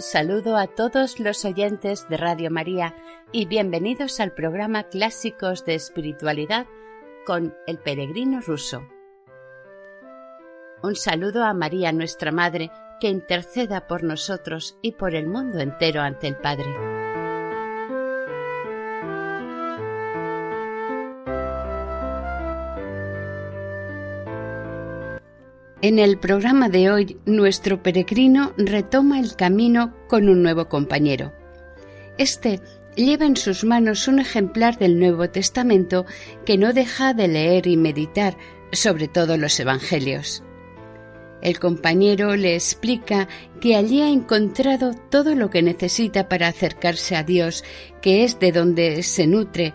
Saludo a todos los oyentes de Radio María y bienvenidos al programa Clásicos de Espiritualidad con el peregrino ruso. Un saludo a María nuestra Madre, que interceda por nosotros y por el mundo entero ante el Padre. En el programa de hoy, nuestro peregrino retoma el camino con un nuevo compañero. Este lleva en sus manos un ejemplar del Nuevo Testamento que no deja de leer y meditar, sobre todo los Evangelios. El compañero le explica que allí ha encontrado todo lo que necesita para acercarse a Dios, que es de donde se nutre,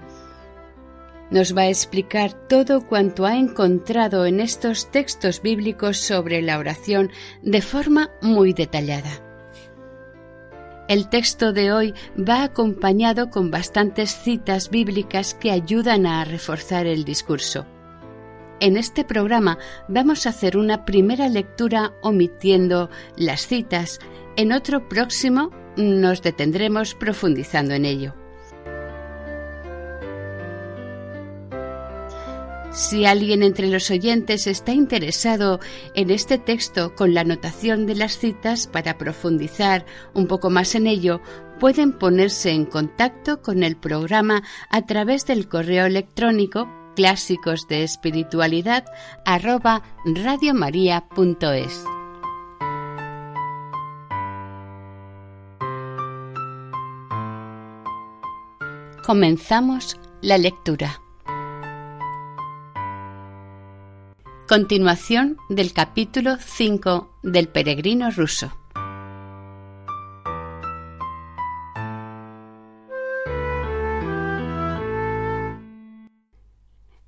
nos va a explicar todo cuanto ha encontrado en estos textos bíblicos sobre la oración de forma muy detallada. El texto de hoy va acompañado con bastantes citas bíblicas que ayudan a reforzar el discurso. En este programa vamos a hacer una primera lectura omitiendo las citas, en otro próximo nos detendremos profundizando en ello. Si alguien entre los oyentes está interesado en este texto con la anotación de las citas para profundizar un poco más en ello, pueden ponerse en contacto con el programa a través del correo electrónico clásicos. Comenzamos la lectura. Continuación del capítulo 5 del peregrino ruso.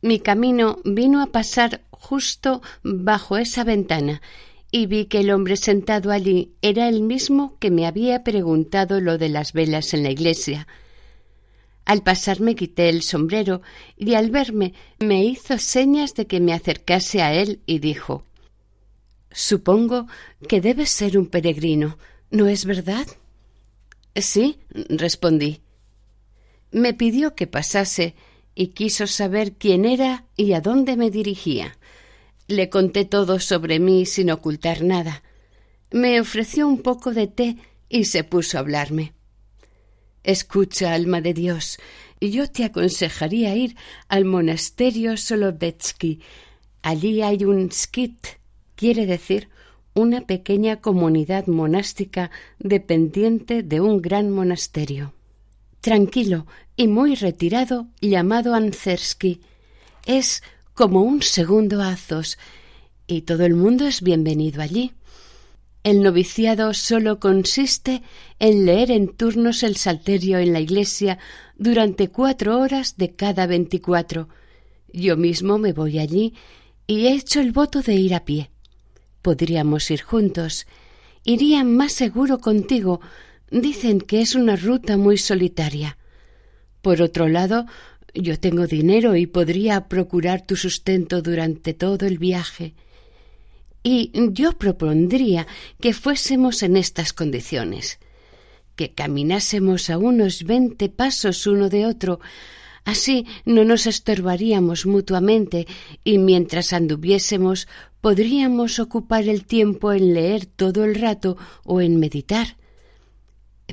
Mi camino vino a pasar justo bajo esa ventana y vi que el hombre sentado allí era el mismo que me había preguntado lo de las velas en la iglesia al pasar me quité el sombrero y al verme me hizo señas de que me acercase a él y dijo Supongo que debes ser un peregrino, ¿no es verdad? Sí, respondí. Me pidió que pasase y quiso saber quién era y a dónde me dirigía. Le conté todo sobre mí sin ocultar nada. Me ofreció un poco de té y se puso a hablarme. Escucha, alma de Dios, yo te aconsejaría ir al monasterio Solovetsky. Allí hay un skit, quiere decir una pequeña comunidad monástica dependiente de un gran monasterio. Tranquilo y muy retirado, llamado Anzersky. Es como un segundo Azos, y todo el mundo es bienvenido allí. El noviciado solo consiste en leer en turnos el salterio en la iglesia durante cuatro horas de cada veinticuatro. Yo mismo me voy allí y he hecho el voto de ir a pie. Podríamos ir juntos. Iría más seguro contigo. Dicen que es una ruta muy solitaria. Por otro lado, yo tengo dinero y podría procurar tu sustento durante todo el viaje. Y yo propondría que fuésemos en estas condiciones, que caminásemos a unos veinte pasos uno de otro, así no nos estorbaríamos mutuamente y mientras anduviésemos podríamos ocupar el tiempo en leer todo el rato o en meditar.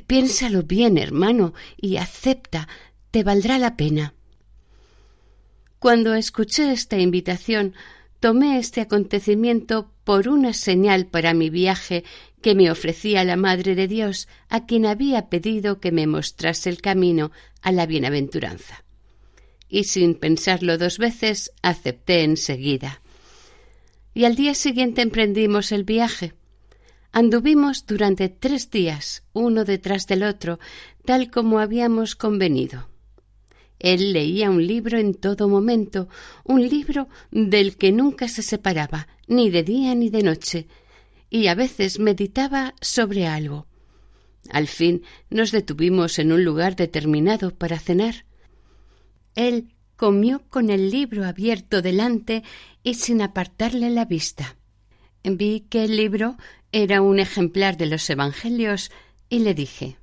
Piénsalo bien, hermano, y acepta, te valdrá la pena. Cuando escuché esta invitación, tomé este acontecimiento por una señal para mi viaje que me ofrecía la Madre de Dios, a quien había pedido que me mostrase el camino a la bienaventuranza. y sin pensarlo dos veces acepté enseguida. Y al día siguiente emprendimos el viaje. Anduvimos durante tres días, uno detrás del otro, tal como habíamos convenido. Él leía un libro en todo momento, un libro del que nunca se separaba, ni de día ni de noche, y a veces meditaba sobre algo. Al fin nos detuvimos en un lugar determinado para cenar. Él comió con el libro abierto delante y sin apartarle la vista. Vi que el libro era un ejemplar de los Evangelios y le dije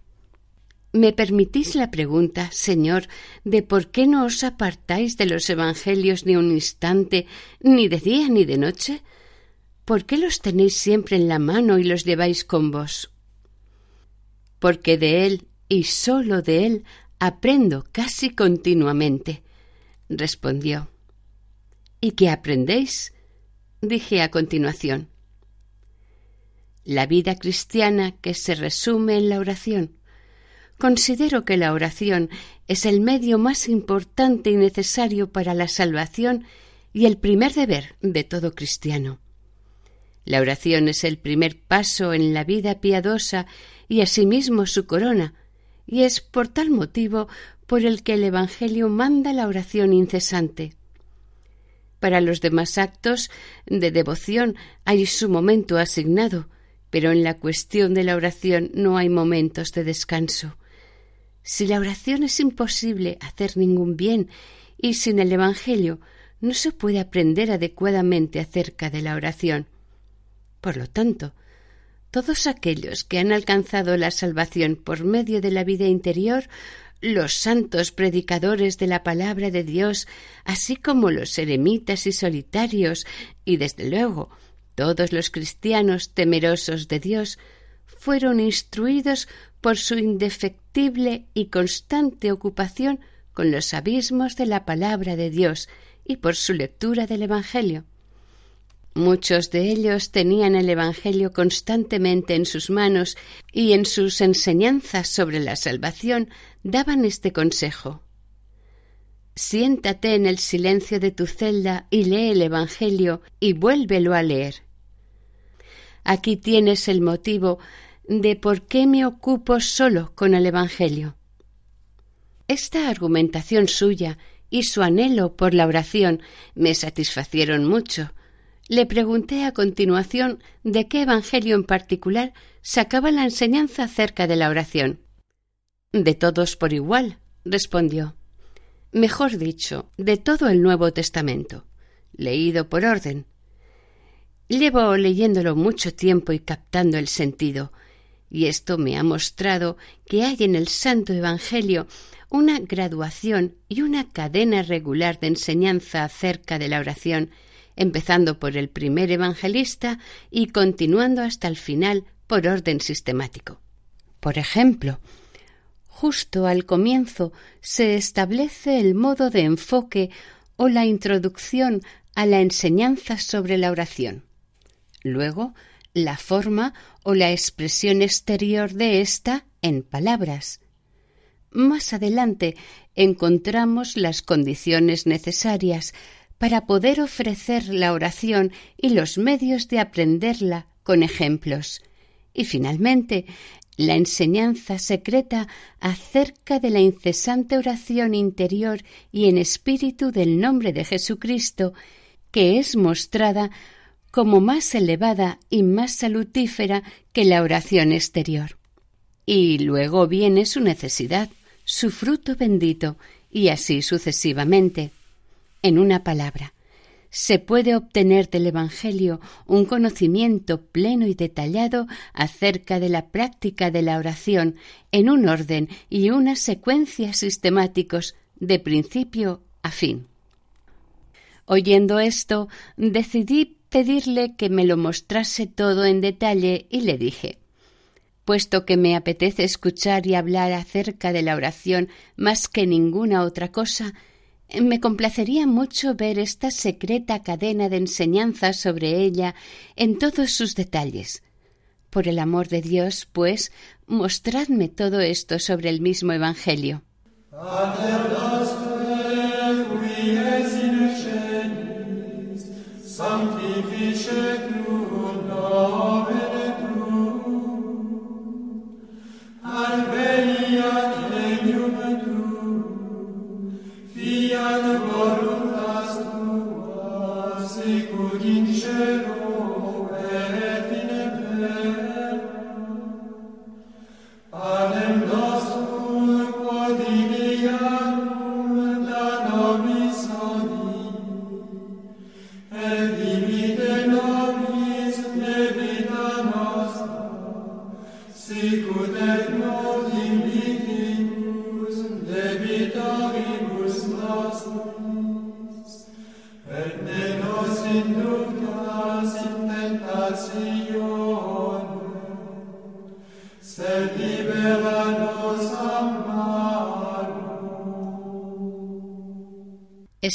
¿Me permitís la pregunta, Señor, de por qué no os apartáis de los Evangelios ni un instante, ni de día ni de noche? ¿Por qué los tenéis siempre en la mano y los lleváis con vos? Porque de Él y sólo de Él aprendo casi continuamente, respondió. ¿Y qué aprendéis? dije a continuación. La vida cristiana que se resume en la oración Considero que la oración es el medio más importante y necesario para la salvación y el primer deber de todo cristiano. La oración es el primer paso en la vida piadosa y asimismo su corona, y es por tal motivo por el que el Evangelio manda la oración incesante. Para los demás actos de devoción hay su momento asignado, pero en la cuestión de la oración no hay momentos de descanso. Si la oración es imposible hacer ningún bien y sin el Evangelio no se puede aprender adecuadamente acerca de la oración. Por lo tanto, todos aquellos que han alcanzado la salvación por medio de la vida interior, los santos predicadores de la palabra de Dios, así como los eremitas y solitarios, y desde luego todos los cristianos temerosos de Dios, fueron instruidos por su indefectible y constante ocupación con los abismos de la palabra de Dios y por su lectura del Evangelio. Muchos de ellos tenían el Evangelio constantemente en sus manos y en sus enseñanzas sobre la salvación daban este consejo. Siéntate en el silencio de tu celda y lee el Evangelio y vuélvelo a leer. Aquí tienes el motivo de por qué me ocupo solo con el Evangelio. Esta argumentación suya y su anhelo por la oración me satisfacieron mucho. Le pregunté a continuación de qué Evangelio en particular sacaba la enseñanza acerca de la oración. De todos por igual, respondió. Mejor dicho, de todo el Nuevo Testamento, leído por orden. Llevo leyéndolo mucho tiempo y captando el sentido, y esto me ha mostrado que hay en el Santo Evangelio una graduación y una cadena regular de enseñanza acerca de la oración, empezando por el primer evangelista y continuando hasta el final por orden sistemático. Por ejemplo, justo al comienzo se establece el modo de enfoque o la introducción a la enseñanza sobre la oración. Luego la forma o la expresión exterior de ésta en palabras. Más adelante encontramos las condiciones necesarias para poder ofrecer la oración y los medios de aprenderla con ejemplos. Y finalmente, la enseñanza secreta acerca de la incesante oración interior y en espíritu del nombre de Jesucristo, que es mostrada como más elevada y más salutífera que la oración exterior. Y luego viene su necesidad, su fruto bendito, y así sucesivamente. En una palabra, se puede obtener del Evangelio un conocimiento pleno y detallado acerca de la práctica de la oración en un orden y una secuencia sistemáticos de principio a fin. Oyendo esto, decidí pedirle que me lo mostrase todo en detalle y le dije Puesto que me apetece escuchar y hablar acerca de la oración más que ninguna otra cosa, me complacería mucho ver esta secreta cadena de enseñanzas sobre ella en todos sus detalles. Por el amor de Dios, pues, mostradme todo esto sobre el mismo Evangelio. in cielo.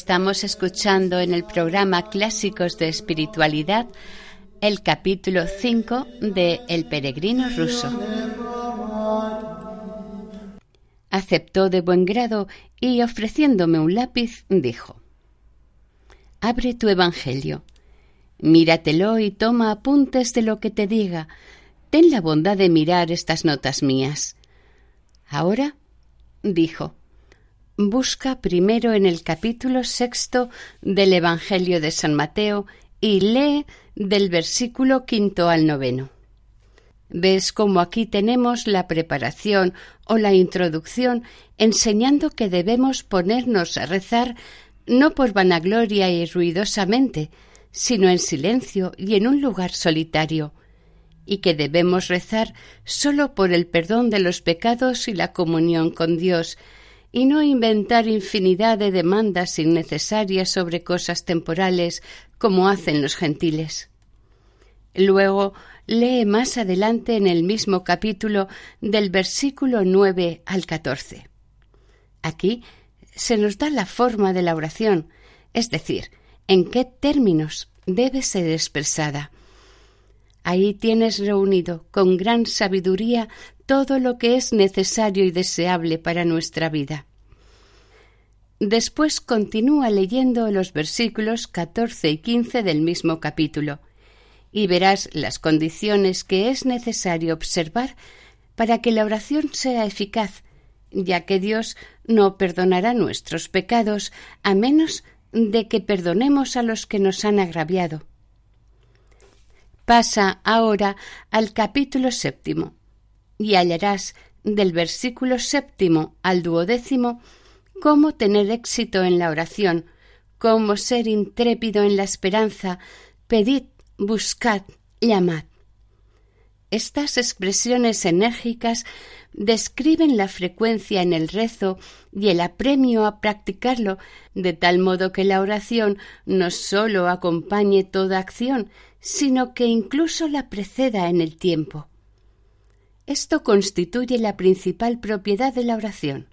Estamos escuchando en el programa Clásicos de Espiritualidad el capítulo 5 de El peregrino ruso. Aceptó de buen grado y ofreciéndome un lápiz dijo Abre tu Evangelio, míratelo y toma apuntes de lo que te diga. Ten la bondad de mirar estas notas mías. Ahora, dijo, busca primero en el capítulo sexto del Evangelio de San Mateo y lee del versículo quinto al noveno. Ves cómo aquí tenemos la preparación o la introducción enseñando que debemos ponernos a rezar no por vanagloria y ruidosamente, sino en silencio y en un lugar solitario, y que debemos rezar sólo por el perdón de los pecados y la comunión con Dios, y no inventar infinidad de demandas innecesarias sobre cosas temporales como hacen los gentiles. Luego lee más adelante en el mismo capítulo del versículo nueve al catorce. Aquí se nos da la forma de la oración, es decir, en qué términos debe ser expresada. Ahí tienes reunido con gran sabiduría todo lo que es necesario y deseable para nuestra vida. Después continúa leyendo los versículos 14 y 15 del mismo capítulo, y verás las condiciones que es necesario observar para que la oración sea eficaz, ya que Dios no perdonará nuestros pecados a menos de que perdonemos a los que nos han agraviado. Pasa ahora al capítulo séptimo, y hallarás del versículo séptimo al duodécimo cómo tener éxito en la oración, cómo ser intrépido en la esperanza, pedid, buscad, llamad. Estas expresiones enérgicas describen la frecuencia en el rezo y el apremio a practicarlo, de tal modo que la oración no sólo acompañe toda acción, sino que incluso la preceda en el tiempo. Esto constituye la principal propiedad de la oración.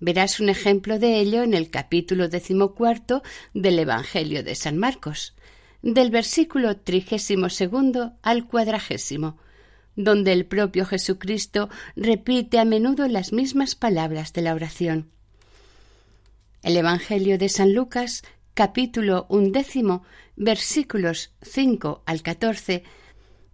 Verás un ejemplo de ello en el capítulo decimocuarto del Evangelio de San Marcos, del versículo trigésimo segundo al cuadragésimo, donde el propio Jesucristo repite a menudo las mismas palabras de la oración. El Evangelio de San Lucas, capítulo undécimo, versículos cinco al catorce,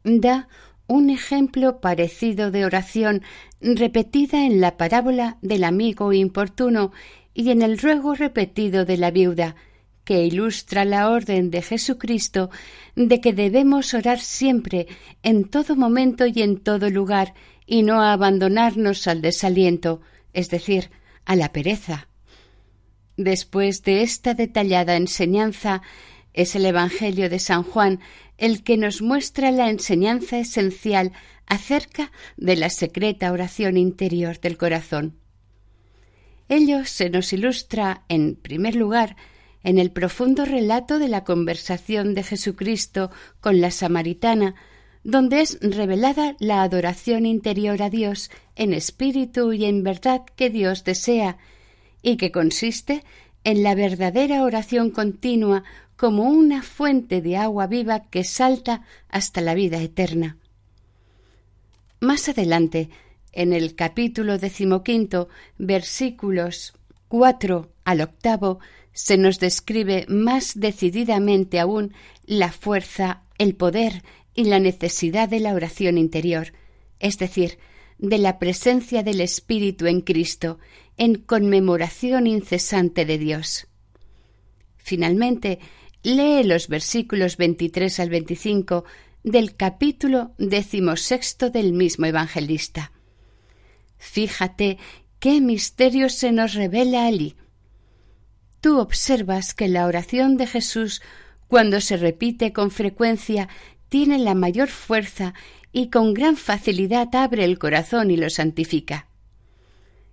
da un ejemplo parecido de oración repetida en la parábola del amigo importuno y en el ruego repetido de la viuda, que ilustra la orden de Jesucristo de que debemos orar siempre, en todo momento y en todo lugar, y no abandonarnos al desaliento, es decir, a la pereza. Después de esta detallada enseñanza, es el Evangelio de San Juan el que nos muestra la enseñanza esencial acerca de la secreta oración interior del corazón. Ello se nos ilustra, en primer lugar, en el profundo relato de la conversación de Jesucristo con la samaritana, donde es revelada la adoración interior a Dios en espíritu y en verdad que Dios desea, y que consiste en la verdadera oración continua como una fuente de agua viva que salta hasta la vida eterna. Más adelante, en el capítulo decimoquinto, versículos cuatro al octavo, se nos describe más decididamente aún la fuerza, el poder y la necesidad de la oración interior, es decir, de la presencia del Espíritu en Cristo, en conmemoración incesante de Dios. Finalmente, lee los versículos 23 al 25 del capítulo decimosexto del mismo evangelista. Fíjate qué misterio se nos revela allí. Tú observas que la oración de Jesús, cuando se repite con frecuencia, tiene la mayor fuerza y con gran facilidad abre el corazón y lo santifica.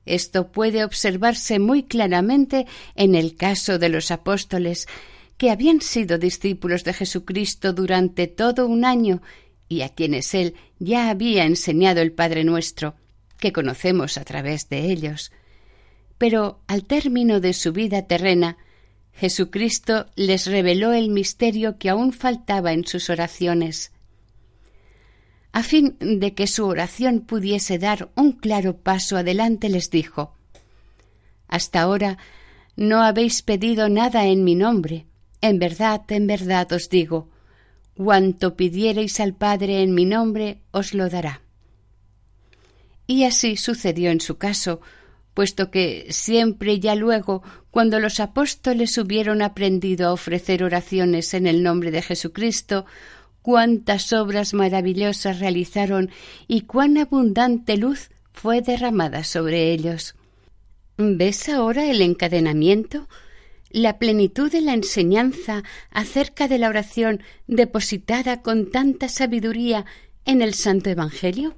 Esto puede observarse muy claramente en el caso de los apóstoles, que habían sido discípulos de Jesucristo durante todo un año y a quienes él ya había enseñado el Padre nuestro, que conocemos a través de ellos. Pero al término de su vida terrena, Jesucristo les reveló el misterio que aún faltaba en sus oraciones. A fin de que su oración pudiese dar un claro paso adelante, les dijo Hasta ahora no habéis pedido nada en mi nombre. En verdad, en verdad os digo, cuanto pidiereis al Padre en mi nombre, os lo dará. Y así sucedió en su caso, puesto que siempre ya luego, cuando los apóstoles hubieron aprendido a ofrecer oraciones en el nombre de Jesucristo, cuántas obras maravillosas realizaron y cuán abundante luz fue derramada sobre ellos. ¿Ves ahora el encadenamiento? La plenitud de la enseñanza acerca de la oración depositada con tanta sabiduría en el Santo Evangelio?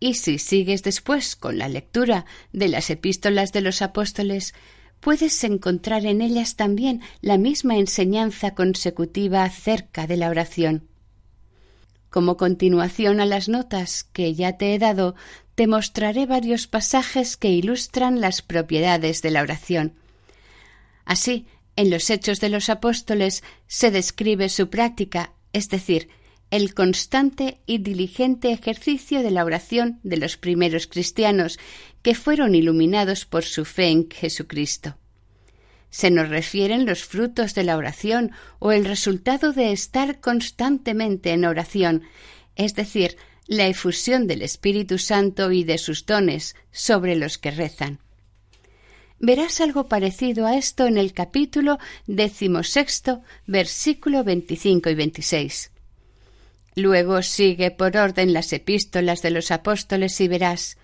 Y si sigues después con la lectura de las epístolas de los apóstoles, puedes encontrar en ellas también la misma enseñanza consecutiva acerca de la oración. Como continuación a las notas que ya te he dado, te mostraré varios pasajes que ilustran las propiedades de la oración. Así, en los Hechos de los Apóstoles se describe su práctica, es decir, el constante y diligente ejercicio de la oración de los primeros cristianos que fueron iluminados por su fe en Jesucristo. Se nos refieren los frutos de la oración o el resultado de estar constantemente en oración, es decir, la efusión del Espíritu Santo y de sus dones sobre los que rezan. Verás algo parecido a esto en el capítulo decimosexto, versículo 25 y 26. Luego sigue por orden las epístolas de los apóstoles y verás,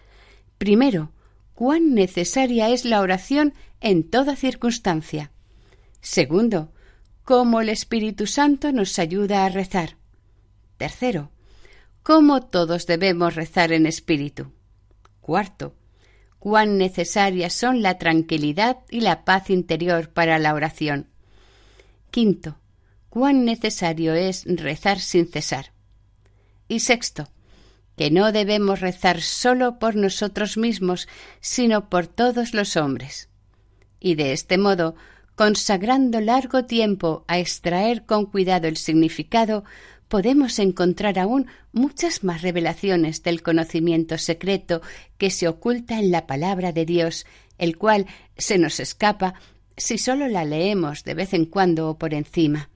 primero, cuán necesaria es la oración en toda circunstancia. Segundo, cómo el Espíritu Santo nos ayuda a rezar. Tercero, cómo todos debemos rezar en espíritu. Cuarto, cuán necesarias son la tranquilidad y la paz interior para la oración. Quinto, cuán necesario es rezar sin cesar. Y sexto, que no debemos rezar solo por nosotros mismos, sino por todos los hombres. Y de este modo, consagrando largo tiempo a extraer con cuidado el significado, podemos encontrar aún muchas más revelaciones del conocimiento secreto que se oculta en la palabra de Dios, el cual se nos escapa si solo la leemos de vez en cuando o por encima.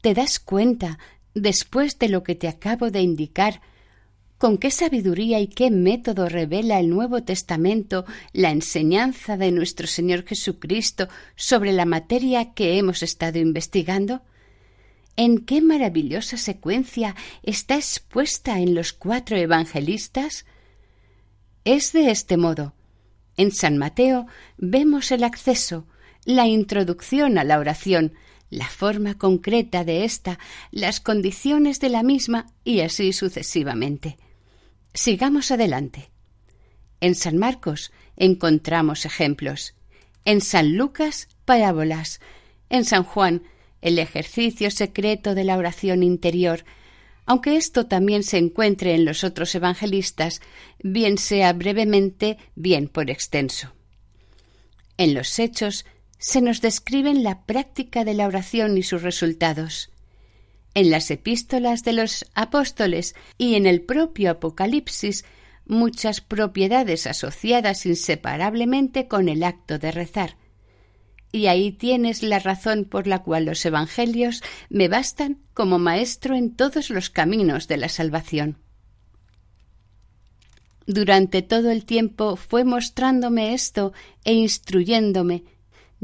¿Te das cuenta después de lo que te acabo de indicar, con qué sabiduría y qué método revela el Nuevo Testamento la enseñanza de nuestro Señor Jesucristo sobre la materia que hemos estado investigando? ¿En qué maravillosa secuencia está expuesta en los cuatro evangelistas? Es de este modo. En San Mateo vemos el acceso, la introducción a la oración, la forma concreta de ésta, las condiciones de la misma y así sucesivamente. Sigamos adelante. En San Marcos encontramos ejemplos. En San Lucas, parábolas. En San Juan, el ejercicio secreto de la oración interior, aunque esto también se encuentre en los otros evangelistas, bien sea brevemente, bien por extenso. En los hechos se nos describen la práctica de la oración y sus resultados. En las epístolas de los apóstoles y en el propio Apocalipsis muchas propiedades asociadas inseparablemente con el acto de rezar. Y ahí tienes la razón por la cual los Evangelios me bastan como maestro en todos los caminos de la salvación. Durante todo el tiempo fue mostrándome esto e instruyéndome.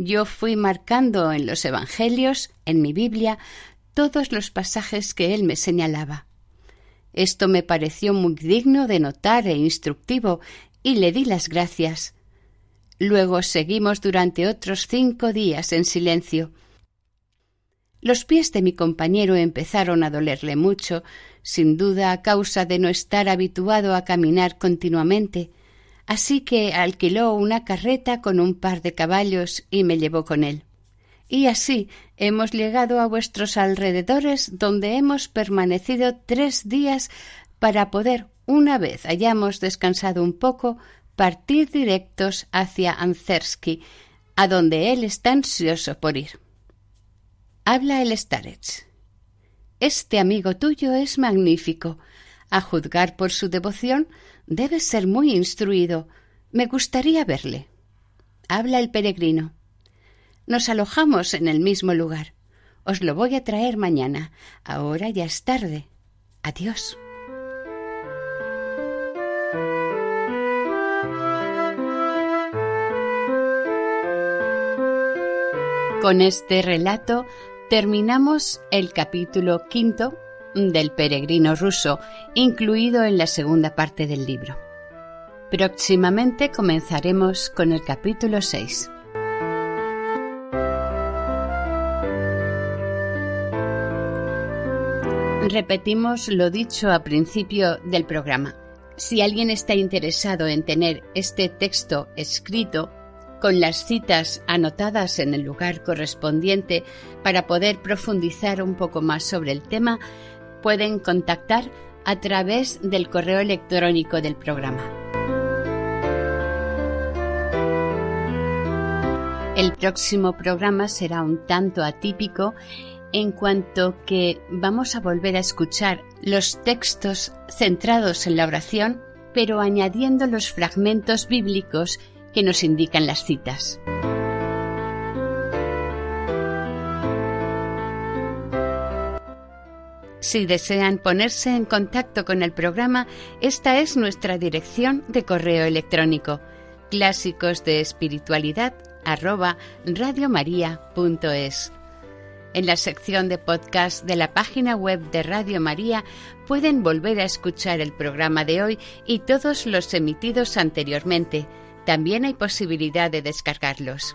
Yo fui marcando en los Evangelios, en mi Biblia, todos los pasajes que él me señalaba. Esto me pareció muy digno de notar e instructivo, y le di las gracias. Luego seguimos durante otros cinco días en silencio. Los pies de mi compañero empezaron a dolerle mucho, sin duda a causa de no estar habituado a caminar continuamente, así que alquiló una carreta con un par de caballos y me llevó con él. Y así hemos llegado a vuestros alrededores donde hemos permanecido tres días para poder, una vez hayamos descansado un poco, partir directos hacia Anzersky, a donde él está ansioso por ir. Habla el Starets. Este amigo tuyo es magnífico. A juzgar por su devoción, debe ser muy instruido. Me gustaría verle. Habla el peregrino. Nos alojamos en el mismo lugar. Os lo voy a traer mañana. Ahora ya es tarde. Adiós. Con este relato terminamos el capítulo quinto del peregrino ruso, incluido en la segunda parte del libro. Próximamente comenzaremos con el capítulo 6. Repetimos lo dicho a principio del programa. Si alguien está interesado en tener este texto escrito con las citas anotadas en el lugar correspondiente para poder profundizar un poco más sobre el tema, pueden contactar a través del correo electrónico del programa. El próximo programa será un tanto atípico en cuanto que vamos a volver a escuchar los textos centrados en la oración, pero añadiendo los fragmentos bíblicos que nos indican las citas. Si desean ponerse en contacto con el programa, esta es nuestra dirección de correo electrónico clásicos de espiritualidad en la sección de podcast de la página web de Radio María pueden volver a escuchar el programa de hoy y todos los emitidos anteriormente. También hay posibilidad de descargarlos.